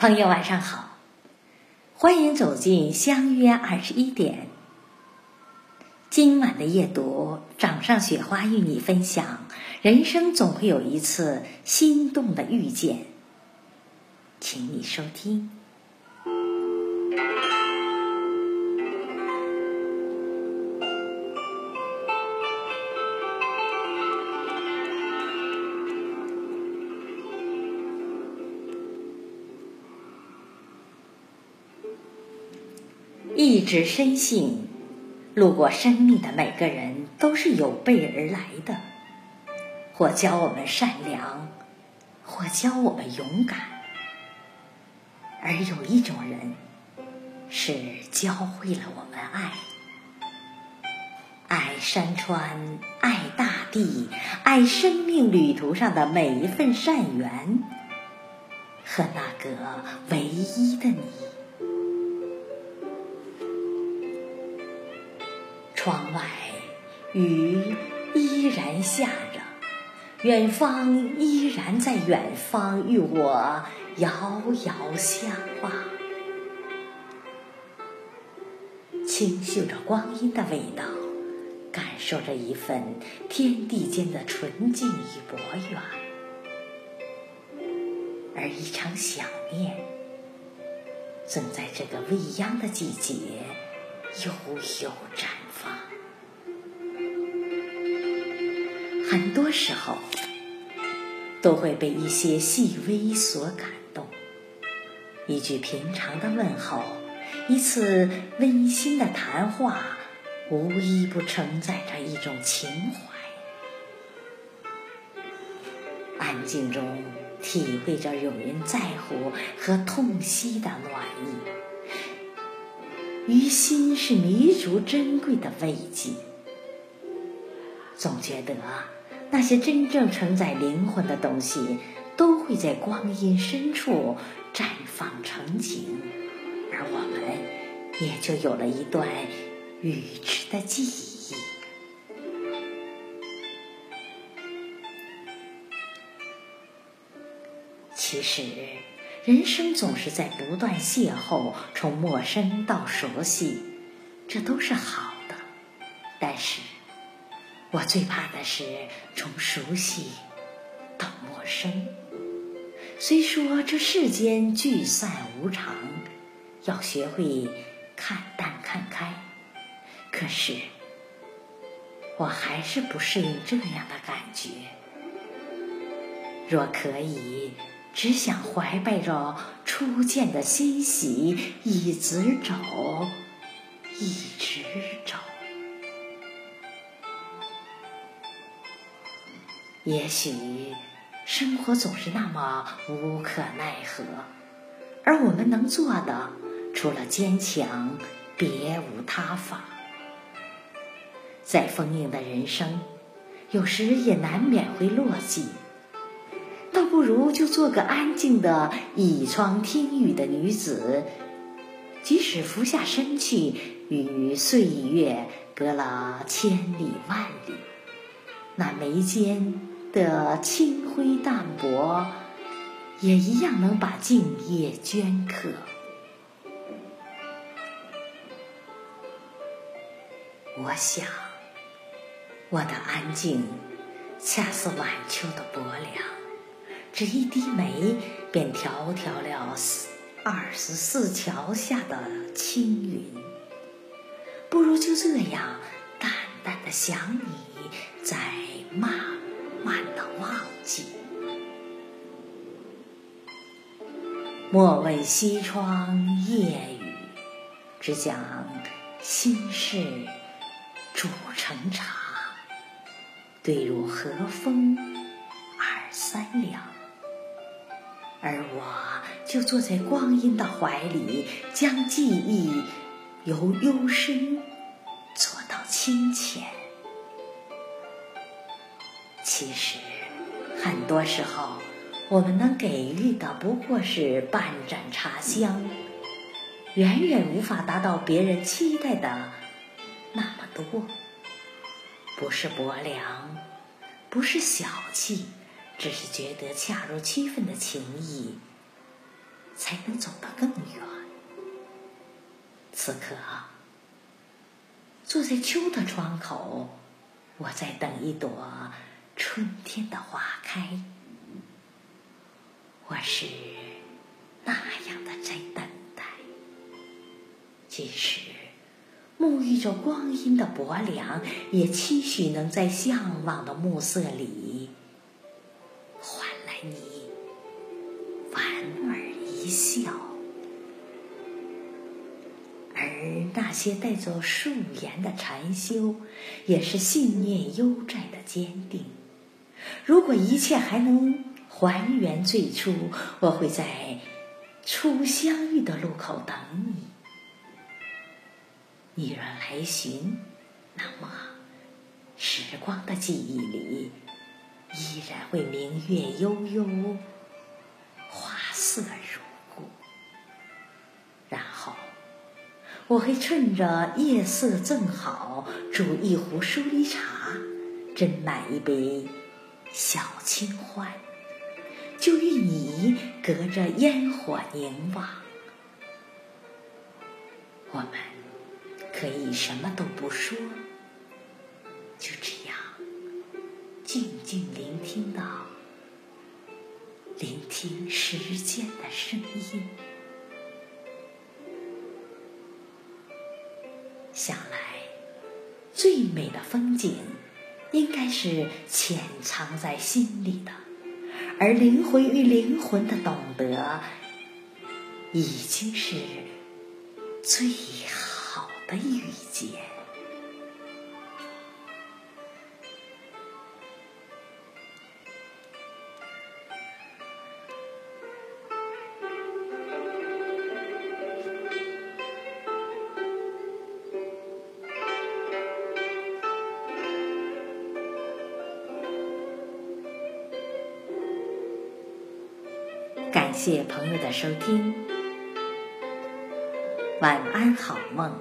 朋友晚上好，欢迎走进相约二十一点。今晚的夜读，掌上雪花与你分享：人生总会有一次心动的遇见，请你收听。一直深信，路过生命的每个人都是有备而来的，或教我们善良，或教我们勇敢。而有一种人，是教会了我们爱，爱山川，爱大地，爱生命旅途上的每一份善缘，和那个唯一的你。窗外雨依然下着，远方依然在远方与我遥遥相望，清嗅着光阴的味道，感受着一份天地间的纯净与博远，而一场想念，正在这个未央的季节悠悠绽。很多时候，都会被一些细微所感动。一句平常的问候，一次温馨的谈话，无一不承载着一种情怀。安静中，体会着有人在乎和痛惜的暖意，于心是弥足珍贵的慰藉。总觉得。那些真正承载灵魂的东西，都会在光阴深处绽放成景，而我们也就有了一段与之的记忆。其实，人生总是在不断邂逅，从陌生到熟悉，这都是好的。但是。我最怕的是从熟悉到陌生。虽说这世间聚散无常，要学会看淡看开，可是我还是不适应这样的感觉。若可以，只想怀抱着初见的欣喜，一直走，一也许生活总是那么无可奈何，而我们能做的，除了坚强，别无他法。再丰盈的人生，有时也难免会落寂，倒不如就做个安静的倚窗听雨的女子，即使服下身去，与岁月隔了千里万里，那眉间。的清辉淡泊，也一样能把静夜镌刻。我想，我的安静，恰似晚秋的薄凉，只一滴眉，便迢迢了二十四桥下的青云。不如就这样，淡淡的想你，在慢。慢的忘记，莫问西窗夜雨，只讲心事煮成茶。对入和风二三两，而我就坐在光阴的怀里，将记忆由幽深做到清浅。其实，很多时候，我们能给予的不过是半盏茶香，远远无法达到别人期待的那么多。不是薄凉，不是小气，只是觉得恰如其分的情谊，才能走得更远。此刻，坐在秋的窗口，我在等一朵春天的花开。我是那样的在等待，即使沐浴着光阴的薄凉，也期许能在向往的暮色里，换来你莞尔一笑。而那些带着素颜的禅修，也是信念悠哉的坚定。如果一切还能还原最初，我会在初相遇的路口等你。你若来寻，那么时光的记忆里，依然会明月悠悠，花色如故。然后，我会趁着夜色正好，煮一壶疏梨茶，斟满一杯小清欢。就与你隔着烟火凝望，我们可以什么都不说，就这样静静聆听到，聆听时间的声音。想来，最美的风景，应该是潜藏在心里的。而灵魂与灵魂的懂得，已经是最好的遇见。谢朋友的收听，晚安，好梦。